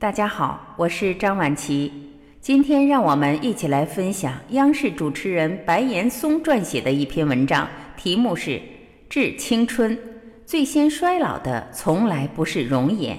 大家好，我是张晚琪。今天让我们一起来分享央视主持人白岩松撰写的一篇文章，题目是《致青春》，最先衰老的从来不是容颜。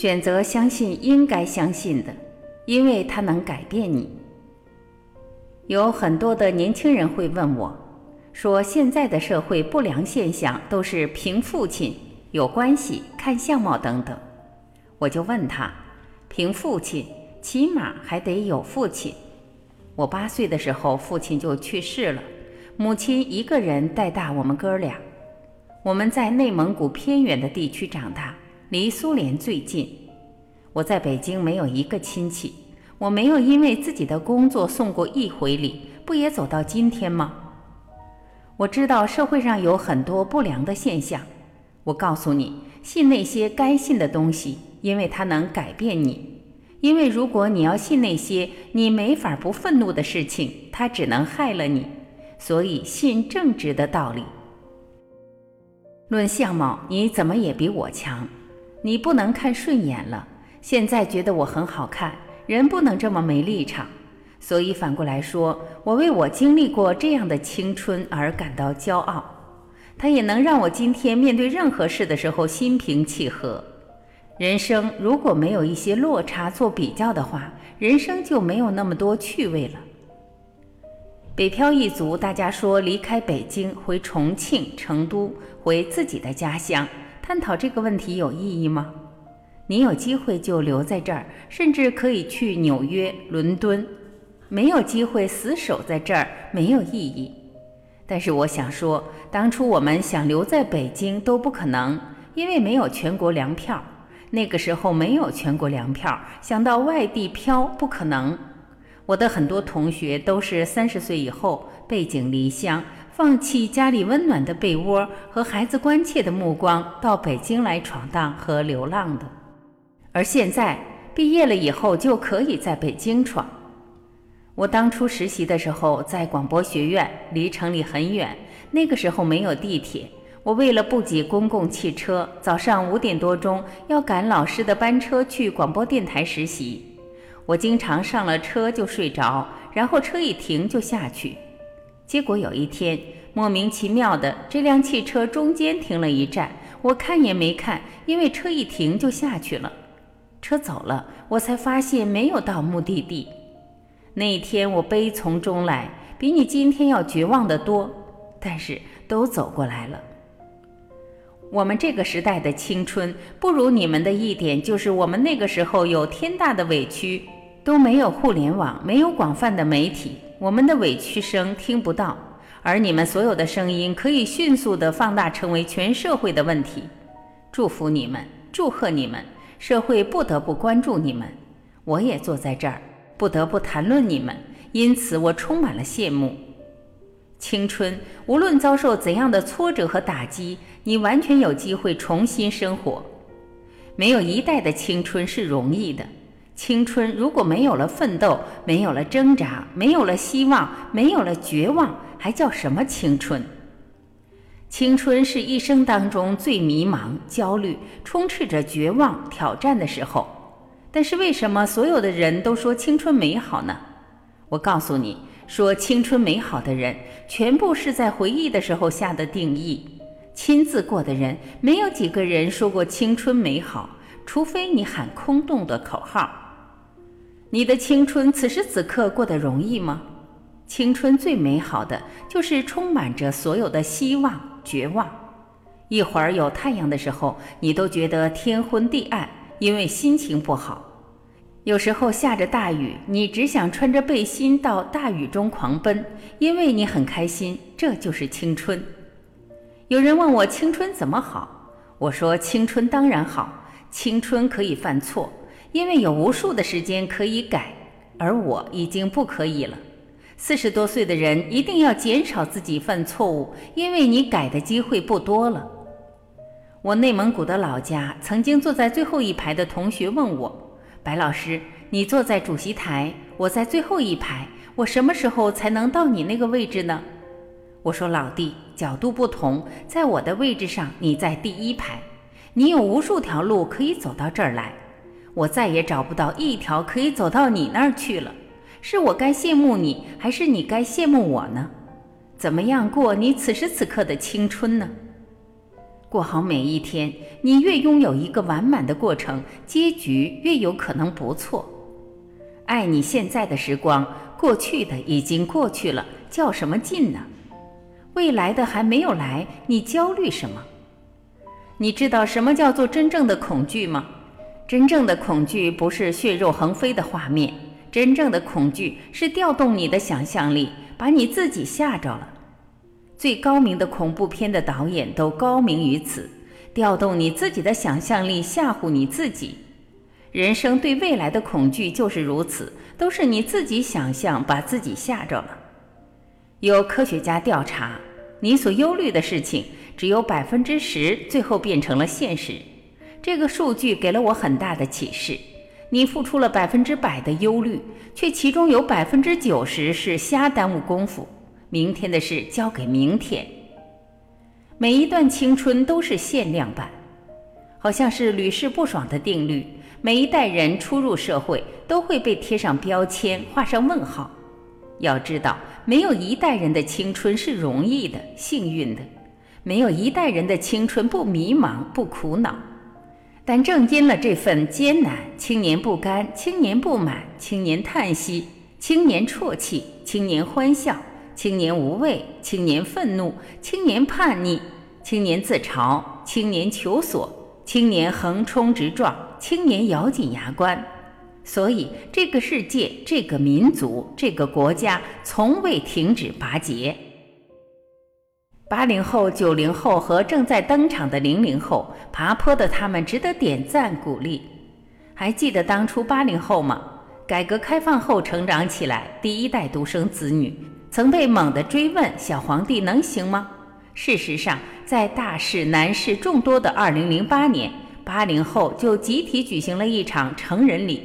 选择相信应该相信的，因为它能改变你。有很多的年轻人会问我，说现在的社会不良现象都是凭父亲有关系、看相貌等等。我就问他，凭父亲，起码还得有父亲。我八岁的时候，父亲就去世了，母亲一个人带大我们哥俩。我们在内蒙古偏远的地区长大。离苏联最近，我在北京没有一个亲戚，我没有因为自己的工作送过一回礼，不也走到今天吗？我知道社会上有很多不良的现象，我告诉你，信那些该信的东西，因为它能改变你。因为如果你要信那些你没法不愤怒的事情，它只能害了你。所以信正直的道理。论相貌，你怎么也比我强。你不能看顺眼了，现在觉得我很好看，人不能这么没立场。所以反过来说，我为我经历过这样的青春而感到骄傲。它也能让我今天面对任何事的时候心平气和。人生如果没有一些落差做比较的话，人生就没有那么多趣味了。北漂一族，大家说离开北京回重庆、成都，回自己的家乡。探讨这个问题有意义吗？你有机会就留在这儿，甚至可以去纽约、伦敦；没有机会死守在这儿，没有意义。但是我想说，当初我们想留在北京都不可能，因为没有全国粮票。那个时候没有全国粮票，想到外地漂不可能。我的很多同学都是三十岁以后背井离乡。放弃家里温暖的被窝和孩子关切的目光，到北京来闯荡和流浪的。而现在毕业了以后，就可以在北京闯。我当初实习的时候在广播学院，离城里很远。那个时候没有地铁，我为了不挤公共汽车，早上五点多钟要赶老师的班车去广播电台实习。我经常上了车就睡着，然后车一停就下去。结果有一天，莫名其妙的，这辆汽车中间停了一站，我看也没看，因为车一停就下去了。车走了，我才发现没有到目的地。那一天我悲从中来，比你今天要绝望的多，但是都走过来了。我们这个时代的青春不如你们的一点，就是我们那个时候有天大的委屈，都没有互联网，没有广泛的媒体。我们的委屈声听不到，而你们所有的声音可以迅速的放大，成为全社会的问题。祝福你们，祝贺你们，社会不得不关注你们。我也坐在这儿，不得不谈论你们，因此我充满了羡慕。青春无论遭受怎样的挫折和打击，你完全有机会重新生活。没有一代的青春是容易的。青春如果没有了奋斗，没有了挣扎，没有了希望，没有了绝望，还叫什么青春？青春是一生当中最迷茫、焦虑、充斥着绝望、挑战的时候。但是为什么所有的人都说青春美好呢？我告诉你说，青春美好的人，全部是在回忆的时候下的定义。亲自过的人，没有几个人说过青春美好，除非你喊空洞的口号。你的青春此时此刻过得容易吗？青春最美好的就是充满着所有的希望、绝望。一会儿有太阳的时候，你都觉得天昏地暗，因为心情不好；有时候下着大雨，你只想穿着背心到大雨中狂奔，因为你很开心。这就是青春。有人问我青春怎么好？我说青春当然好，青春可以犯错。因为有无数的时间可以改，而我已经不可以了。四十多岁的人一定要减少自己犯错误，因为你改的机会不多了。我内蒙古的老家，曾经坐在最后一排的同学问我：“白老师，你坐在主席台，我在最后一排，我什么时候才能到你那个位置呢？”我说：“老弟，角度不同，在我的位置上，你在第一排，你有无数条路可以走到这儿来，我再也找不到一条可以走到你那儿去了。是我该羡慕你，还是你该羡慕我呢？怎么样过你此时此刻的青春呢？过好每一天，你越拥有一个完满的过程，结局越有可能不错。爱你现在的时光，过去的已经过去了，较什么劲呢？”未来的还没有来，你焦虑什么？你知道什么叫做真正的恐惧吗？真正的恐惧不是血肉横飞的画面，真正的恐惧是调动你的想象力，把你自己吓着了。最高明的恐怖片的导演都高明于此，调动你自己的想象力，吓唬你自己。人生对未来的恐惧就是如此，都是你自己想象，把自己吓着了。有科学家调查，你所忧虑的事情只有百分之十最后变成了现实。这个数据给了我很大的启示。你付出了百分之百的忧虑，却其中有百分之九十是瞎耽误功夫。明天的事交给明天。每一段青春都是限量版，好像是屡试不爽的定律。每一代人初入社会都会被贴上标签，画上问号。要知道，没有一代人的青春是容易的、幸运的；没有一代人的青春不迷茫、不苦恼。但正因了这份艰难，青年不甘，青年不满，青年叹息，青年啜泣，青年欢笑，青年无畏，青年愤怒，青年叛逆，青年自嘲，青年求索，青年横冲直撞，青年咬紧牙关。所以，这个世界、这个民族、这个国家从未停止拔节。八零后、九零后和正在登场的零零后，爬坡的他们值得点赞鼓励。还记得当初八零后吗？改革开放后成长起来，第一代独生子女曾被猛地追问：“小皇帝能行吗？”事实上，在大事难事众多的二零零八年，八零后就集体举行了一场成人礼。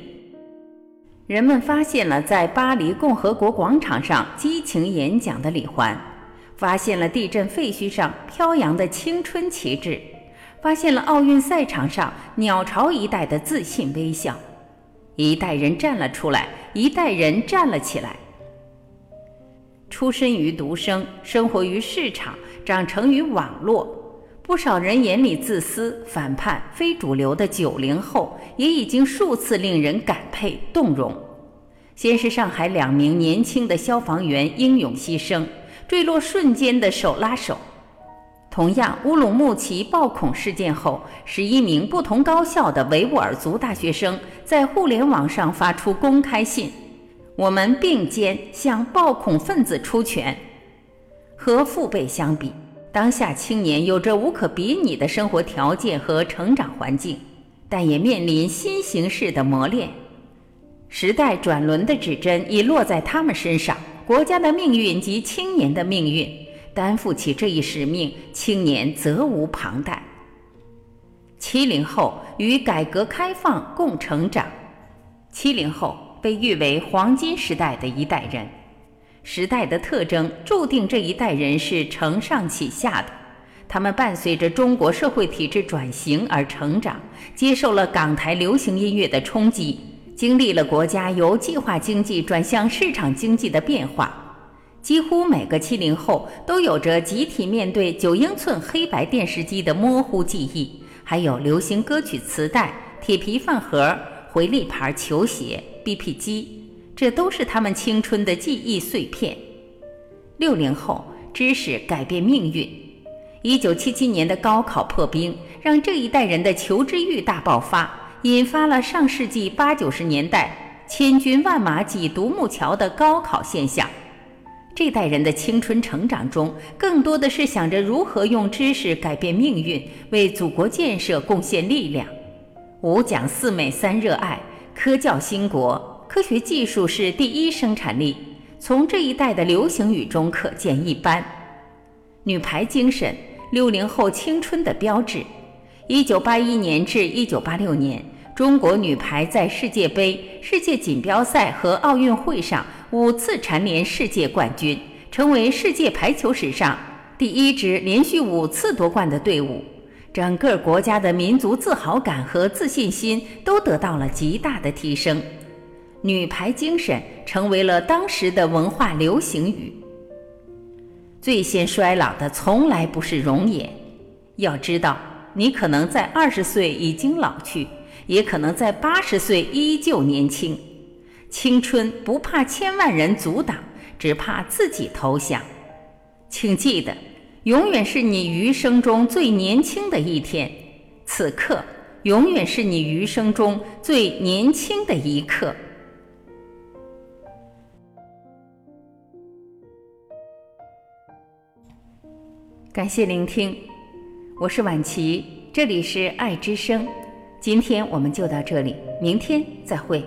人们发现了在巴黎共和国广场上激情演讲的李环，发现了地震废墟上飘扬的青春旗帜，发现了奥运赛场上鸟巢一代的自信微笑。一代人站了出来，一代人站了起来。出身于独生，生活于市场，长成于网络，不少人眼里自私、反叛、非主流的九零后。也已经数次令人感佩动容。先是上海两名年轻的消防员英勇牺牲，坠落瞬间的手拉手；同样，乌鲁木齐暴恐事件后，十一名不同高校的维吾尔族大学生在互联网上发出公开信：“我们并肩向暴恐分子出拳。”和父辈相比，当下青年有着无可比拟的生活条件和成长环境。但也面临新形势的磨练，时代转轮的指针已落在他们身上，国家的命运及青年的命运，担负起这一使命，青年责无旁贷。七零后与改革开放共成长，七零后被誉为黄金时代的一代人，时代的特征注定这一代人是承上启下的。他们伴随着中国社会体制转型而成长，接受了港台流行音乐的冲击，经历了国家由计划经济转向市场经济的变化。几乎每个七零后都有着集体面对九英寸黑白电视机的模糊记忆，还有流行歌曲磁带、铁皮饭盒、回力牌球鞋、BP 机，这都是他们青春的记忆碎片。六零后，知识改变命运。一九七七年的高考破冰，让这一代人的求知欲大爆发，引发了上世纪八九十年代千军万马挤独木桥的高考现象。这代人的青春成长中，更多的是想着如何用知识改变命运，为祖国建设贡献力量。五讲四美三热爱，科教兴国，科学技术是第一生产力。从这一代的流行语中可见一斑。女排精神，六零后青春的标志。一九八一年至一九八六年，中国女排在世界杯、世界锦标赛和奥运会上五次蝉联世界冠军，成为世界排球史上第一支连续五次夺冠的队伍。整个国家的民族自豪感和自信心都得到了极大的提升。女排精神成为了当时的文化流行语。最先衰老的从来不是容颜，要知道，你可能在二十岁已经老去，也可能在八十岁依旧年轻。青春不怕千万人阻挡，只怕自己投降。请记得，永远是你余生中最年轻的一天，此刻永远是你余生中最年轻的一刻。感谢聆听，我是婉琪，这里是爱之声。今天我们就到这里，明天再会。